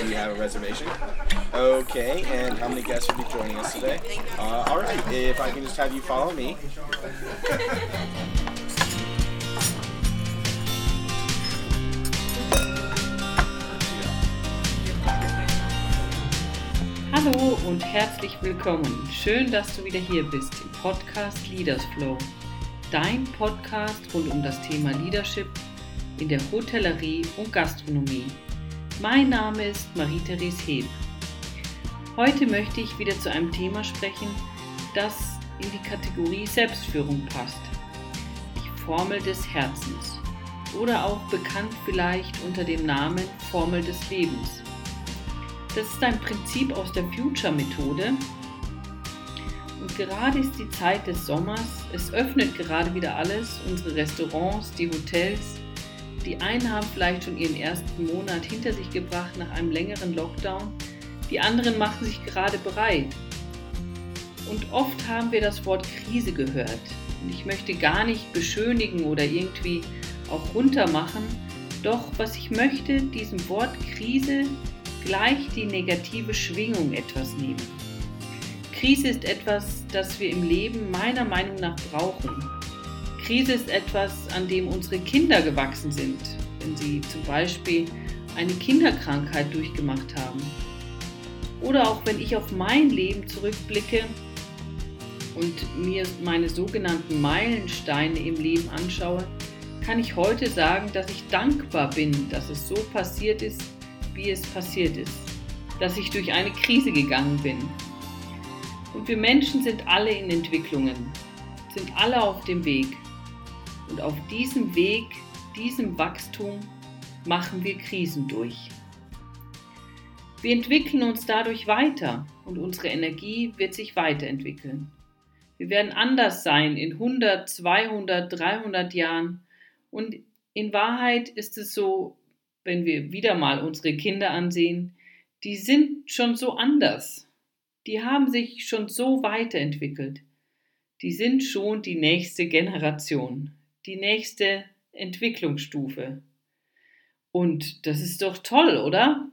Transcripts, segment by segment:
do you have a reservation? Okay, and how many guests will be joining us today? Uh, all right, if I can just have you follow me. Hallo und herzlich willkommen. Schön, dass du wieder hier bist im Podcast Leaders Flow. Dein Podcast rund um das Thema Leadership in der Hotellerie und Gastronomie. Mein Name ist Marie-Therese Heb. Heute möchte ich wieder zu einem Thema sprechen, das in die Kategorie Selbstführung passt. Die Formel des Herzens oder auch bekannt vielleicht unter dem Namen Formel des Lebens. Das ist ein Prinzip aus der Future-Methode. Und gerade ist die Zeit des Sommers. Es öffnet gerade wieder alles, unsere Restaurants, die Hotels. Die einen haben vielleicht schon ihren ersten Monat hinter sich gebracht nach einem längeren Lockdown. Die anderen machen sich gerade bereit. Und oft haben wir das Wort Krise gehört. Und ich möchte gar nicht beschönigen oder irgendwie auch runtermachen. Doch was ich möchte, diesem Wort Krise gleich die negative Schwingung etwas nehmen. Krise ist etwas, das wir im Leben meiner Meinung nach brauchen. Krise ist etwas, an dem unsere Kinder gewachsen sind, wenn sie zum Beispiel eine Kinderkrankheit durchgemacht haben. Oder auch wenn ich auf mein Leben zurückblicke und mir meine sogenannten Meilensteine im Leben anschaue, kann ich heute sagen, dass ich dankbar bin, dass es so passiert ist, wie es passiert ist, dass ich durch eine Krise gegangen bin. Und wir Menschen sind alle in Entwicklungen, sind alle auf dem Weg. Und auf diesem Weg, diesem Wachstum machen wir Krisen durch. Wir entwickeln uns dadurch weiter und unsere Energie wird sich weiterentwickeln. Wir werden anders sein in 100, 200, 300 Jahren und in Wahrheit ist es so, wenn wir wieder mal unsere Kinder ansehen, die sind schon so anders. Die haben sich schon so weiterentwickelt. Die sind schon die nächste Generation, die nächste Entwicklungsstufe. Und das ist doch toll, oder?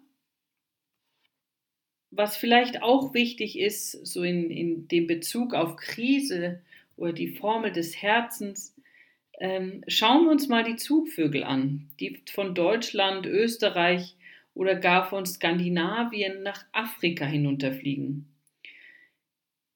Was vielleicht auch wichtig ist, so in, in dem Bezug auf Krise oder die Formel des Herzens, ähm, schauen wir uns mal die Zugvögel an, die von Deutschland, Österreich oder gar von Skandinavien nach Afrika hinunterfliegen.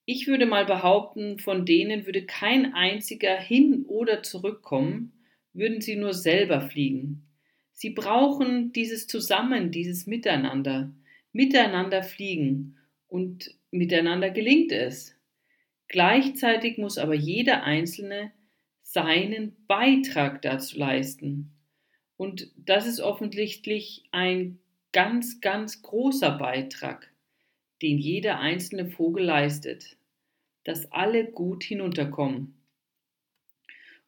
Ich würde mal behaupten, von denen würde kein einziger hin oder zurückkommen, würden sie nur selber fliegen. Sie brauchen dieses Zusammen, dieses Miteinander, miteinander fliegen und miteinander gelingt es. Gleichzeitig muss aber jeder Einzelne seinen Beitrag dazu leisten. Und das ist offensichtlich ein ganz, ganz großer Beitrag, den jeder einzelne Vogel leistet, dass alle gut hinunterkommen.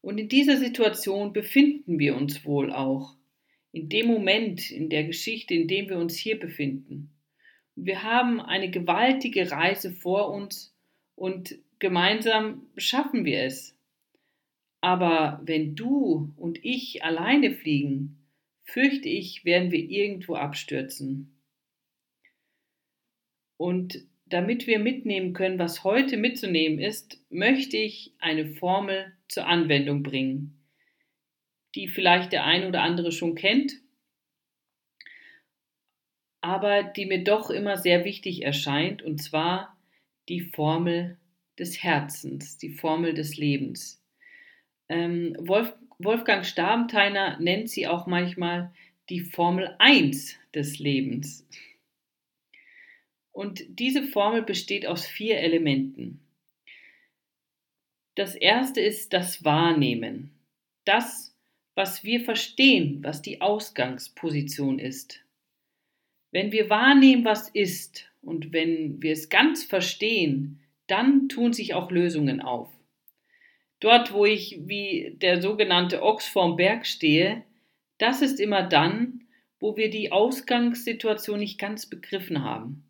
Und in dieser Situation befinden wir uns wohl auch, in dem Moment in der Geschichte, in dem wir uns hier befinden. Wir haben eine gewaltige Reise vor uns und gemeinsam schaffen wir es. Aber wenn du und ich alleine fliegen, fürchte ich, werden wir irgendwo abstürzen. Und damit wir mitnehmen können, was heute mitzunehmen ist, möchte ich eine Formel zur Anwendung bringen, die vielleicht der ein oder andere schon kennt, aber die mir doch immer sehr wichtig erscheint, und zwar die Formel des Herzens, die Formel des Lebens. Ähm, Wolf, Wolfgang Stabentheiner nennt sie auch manchmal die Formel 1 des Lebens. Und diese Formel besteht aus vier Elementen. Das erste ist das Wahrnehmen. Das, was wir verstehen, was die Ausgangsposition ist. Wenn wir wahrnehmen, was ist und wenn wir es ganz verstehen, dann tun sich auch Lösungen auf. Dort, wo ich wie der sogenannte Ochs vorm Berg stehe, das ist immer dann, wo wir die Ausgangssituation nicht ganz begriffen haben.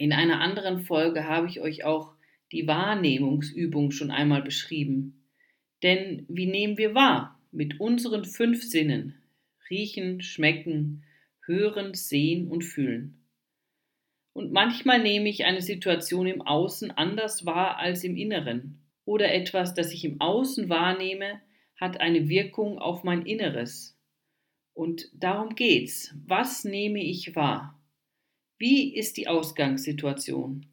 In einer anderen Folge habe ich euch auch die Wahrnehmungsübung schon einmal beschrieben. Denn wie nehmen wir wahr? Mit unseren fünf Sinnen. Riechen, schmecken, hören, sehen und fühlen. Und manchmal nehme ich eine Situation im Außen anders wahr als im Inneren. Oder etwas, das ich im Außen wahrnehme, hat eine Wirkung auf mein Inneres. Und darum geht's. Was nehme ich wahr? Wie ist die Ausgangssituation?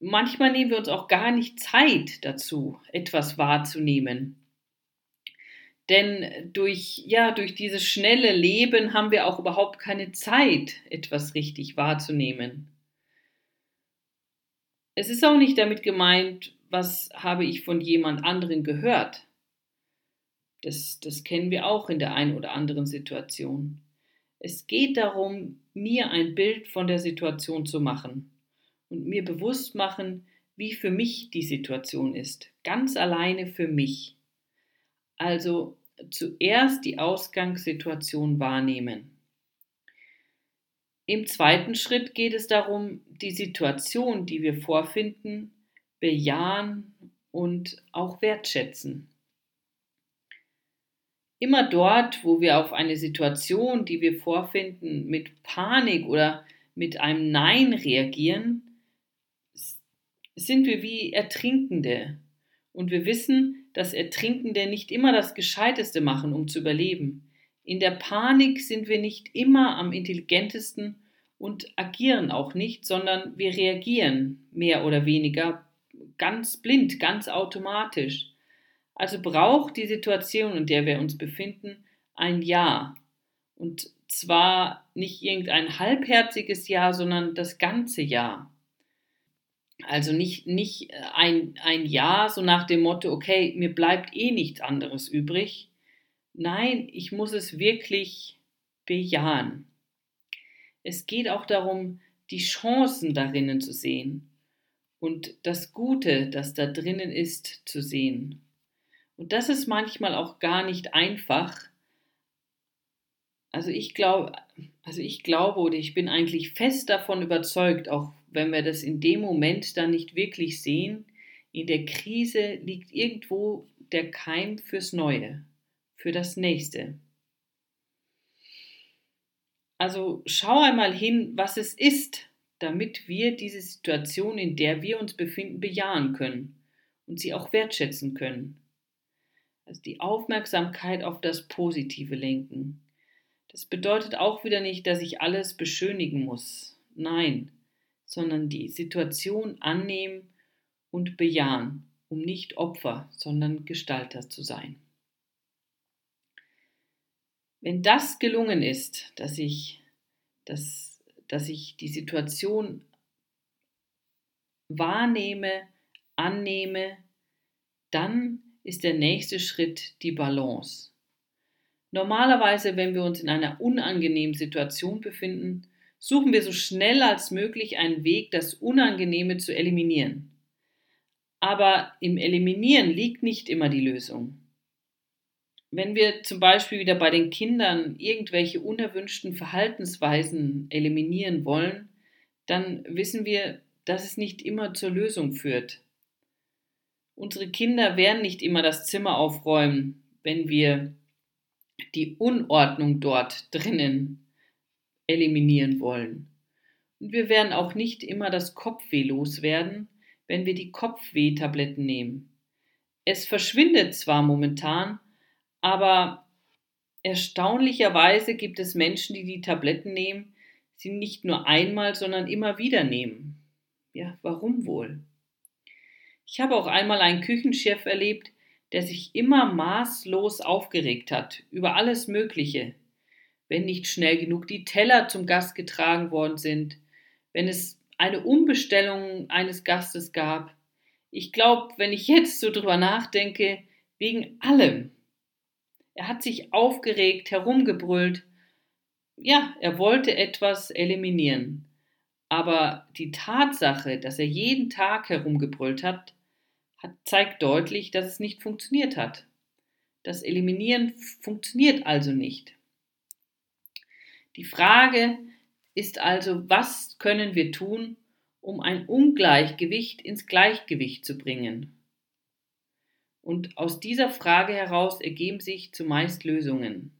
Manchmal nehmen wir uns auch gar nicht Zeit dazu, etwas wahrzunehmen. Denn durch, ja, durch dieses schnelle Leben haben wir auch überhaupt keine Zeit, etwas richtig wahrzunehmen. Es ist auch nicht damit gemeint, was habe ich von jemand anderen gehört. Das, das kennen wir auch in der einen oder anderen Situation. Es geht darum, mir ein Bild von der Situation zu machen und mir bewusst machen, wie für mich die Situation ist. Ganz alleine für mich. Also zuerst die Ausgangssituation wahrnehmen. Im zweiten Schritt geht es darum, die Situation, die wir vorfinden, bejahen und auch wertschätzen. Immer dort, wo wir auf eine Situation, die wir vorfinden, mit Panik oder mit einem Nein reagieren, sind wir wie Ertrinkende. Und wir wissen, dass Ertrinkende nicht immer das Gescheiteste machen, um zu überleben. In der Panik sind wir nicht immer am intelligentesten und agieren auch nicht, sondern wir reagieren mehr oder weniger ganz blind, ganz automatisch. Also braucht die Situation, in der wir uns befinden, ein Ja. Und zwar nicht irgendein halbherziges Ja, sondern das ganze Ja. Also nicht, nicht ein, ein Ja, so nach dem Motto, okay, mir bleibt eh nichts anderes übrig. Nein, ich muss es wirklich bejahen. Es geht auch darum, die Chancen darinnen zu sehen und das Gute, das da drinnen ist, zu sehen. Und das ist manchmal auch gar nicht einfach. Also ich glaube, also ich glaube oder ich bin eigentlich fest davon überzeugt, auch wenn wir das in dem Moment dann nicht wirklich sehen, in der Krise liegt irgendwo der Keim fürs Neue, für das Nächste. Also schau einmal hin, was es ist, damit wir diese Situation, in der wir uns befinden, bejahen können und sie auch wertschätzen können. Also die Aufmerksamkeit auf das Positive lenken. Das bedeutet auch wieder nicht, dass ich alles beschönigen muss. Nein, sondern die Situation annehmen und bejahen, um nicht Opfer, sondern Gestalter zu sein. Wenn das gelungen ist, dass ich, dass, dass ich die Situation wahrnehme, annehme, dann ist der nächste Schritt die Balance. Normalerweise, wenn wir uns in einer unangenehmen Situation befinden, suchen wir so schnell als möglich einen Weg, das Unangenehme zu eliminieren. Aber im Eliminieren liegt nicht immer die Lösung. Wenn wir zum Beispiel wieder bei den Kindern irgendwelche unerwünschten Verhaltensweisen eliminieren wollen, dann wissen wir, dass es nicht immer zur Lösung führt. Unsere Kinder werden nicht immer das Zimmer aufräumen, wenn wir die Unordnung dort drinnen eliminieren wollen. Und wir werden auch nicht immer das Kopfweh loswerden, wenn wir die Kopfweh-Tabletten nehmen. Es verschwindet zwar momentan, aber erstaunlicherweise gibt es Menschen, die die Tabletten nehmen, sie nicht nur einmal, sondern immer wieder nehmen. Ja, warum wohl? Ich habe auch einmal einen Küchenchef erlebt, der sich immer maßlos aufgeregt hat über alles Mögliche. Wenn nicht schnell genug die Teller zum Gast getragen worden sind, wenn es eine Umbestellung eines Gastes gab. Ich glaube, wenn ich jetzt so drüber nachdenke, wegen allem. Er hat sich aufgeregt, herumgebrüllt. Ja, er wollte etwas eliminieren. Aber die Tatsache, dass er jeden Tag herumgebrüllt hat, hat, zeigt deutlich, dass es nicht funktioniert hat. Das Eliminieren funktioniert also nicht. Die Frage ist also, was können wir tun, um ein Ungleichgewicht ins Gleichgewicht zu bringen? Und aus dieser Frage heraus ergeben sich zumeist Lösungen.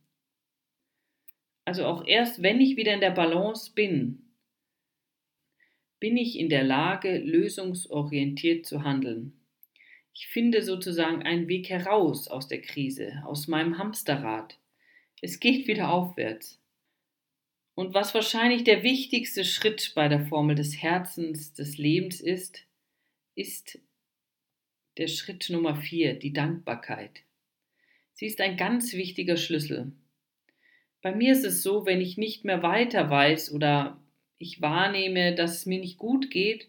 Also auch erst, wenn ich wieder in der Balance bin, bin ich in der Lage, lösungsorientiert zu handeln. Ich finde sozusagen einen Weg heraus aus der Krise, aus meinem Hamsterrad. Es geht wieder aufwärts. Und was wahrscheinlich der wichtigste Schritt bei der Formel des Herzens, des Lebens ist, ist der Schritt Nummer vier, die Dankbarkeit. Sie ist ein ganz wichtiger Schlüssel. Bei mir ist es so, wenn ich nicht mehr weiter weiß oder ich wahrnehme, dass es mir nicht gut geht,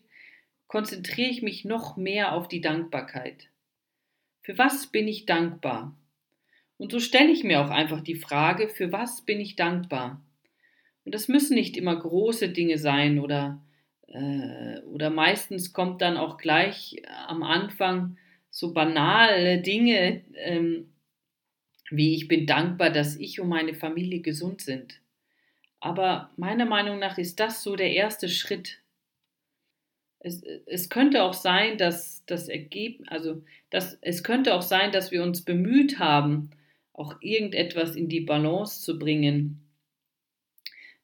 konzentriere ich mich noch mehr auf die Dankbarkeit. Für was bin ich dankbar? Und so stelle ich mir auch einfach die Frage, für was bin ich dankbar? Und das müssen nicht immer große Dinge sein oder, äh, oder meistens kommt dann auch gleich am Anfang so banale Dinge, ähm, wie ich bin dankbar, dass ich und meine Familie gesund sind. Aber meiner Meinung nach ist das so der erste Schritt. Es, es könnte auch sein, dass das Ergebnis, also dass, es könnte auch sein, dass wir uns bemüht haben, auch irgendetwas in die Balance zu bringen,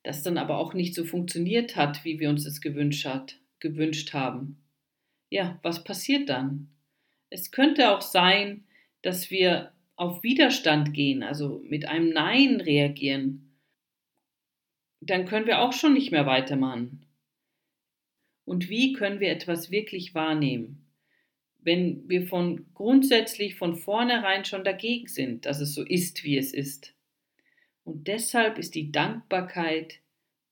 das dann aber auch nicht so funktioniert hat, wie wir uns es gewünscht, hat, gewünscht haben. Ja, was passiert dann? Es könnte auch sein, dass wir auf Widerstand gehen, also mit einem Nein reagieren, dann können wir auch schon nicht mehr weitermachen. Und wie können wir etwas wirklich wahrnehmen? Wenn wir von grundsätzlich von vornherein schon dagegen sind, dass es so ist, wie es ist. Und deshalb ist die Dankbarkeit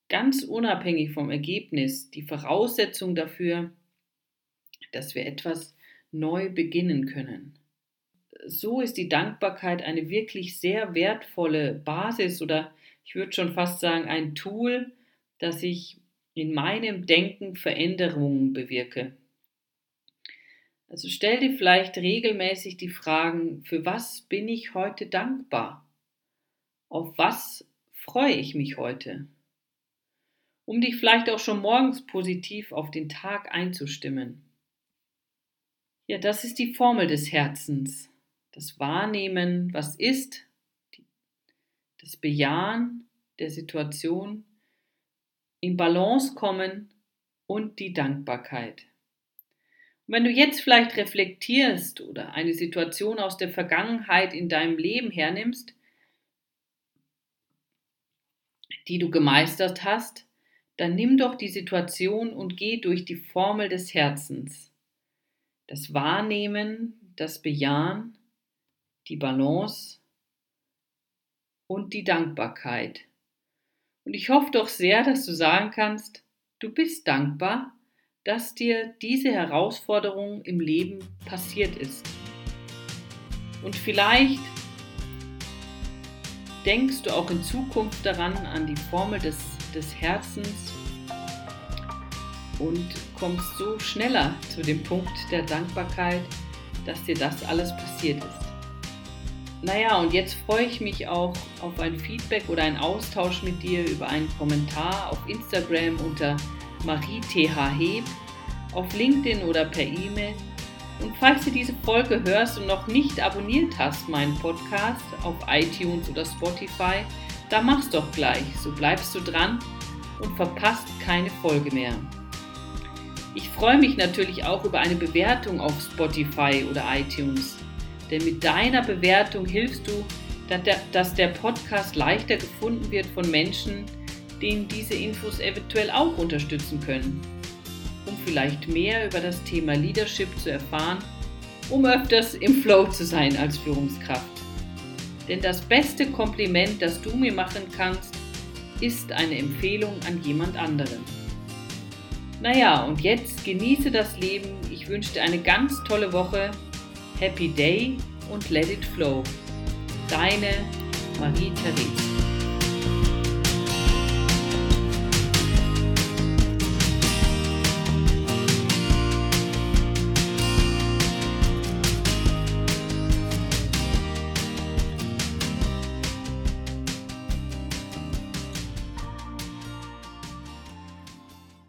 ganz unabhängig vom Ergebnis die Voraussetzung dafür, dass wir etwas neu beginnen können so ist die Dankbarkeit eine wirklich sehr wertvolle Basis oder ich würde schon fast sagen ein Tool, dass ich in meinem Denken Veränderungen bewirke. Also stell dir vielleicht regelmäßig die Fragen, für was bin ich heute dankbar? Auf was freue ich mich heute? Um dich vielleicht auch schon morgens positiv auf den Tag einzustimmen. Ja, das ist die Formel des Herzens das Wahrnehmen, was ist, das Bejahen der Situation, in Balance kommen und die Dankbarkeit. Und wenn du jetzt vielleicht reflektierst oder eine Situation aus der Vergangenheit in deinem Leben hernimmst, die du gemeistert hast, dann nimm doch die Situation und geh durch die Formel des Herzens. Das Wahrnehmen, das Bejahen, die Balance und die Dankbarkeit. Und ich hoffe doch sehr, dass du sagen kannst, du bist dankbar, dass dir diese Herausforderung im Leben passiert ist. Und vielleicht denkst du auch in Zukunft daran, an die Formel des, des Herzens und kommst so schneller zu dem Punkt der Dankbarkeit, dass dir das alles passiert ist. Naja, und jetzt freue ich mich auch auf ein Feedback oder einen Austausch mit dir über einen Kommentar auf Instagram unter mariethheb, auf LinkedIn oder per E-Mail. Und falls du diese Folge hörst und noch nicht abonniert hast, meinen Podcast auf iTunes oder Spotify, dann mach's doch gleich, so bleibst du dran und verpasst keine Folge mehr. Ich freue mich natürlich auch über eine Bewertung auf Spotify oder iTunes. Denn mit deiner Bewertung hilfst du, dass der, Podcast leichter gefunden wird von Menschen, denen diese Infos eventuell auch unterstützen können. Um vielleicht mehr über das Thema Leadership zu erfahren, um öfters im Flow zu sein als Führungskraft. Denn das beste Kompliment, das du mir machen kannst, ist eine Empfehlung an jemand anderen. Naja, und jetzt genieße das Leben. Ich wünsche dir eine ganz tolle Woche Happy Day und Let It Flow. Deine Marie-Therese.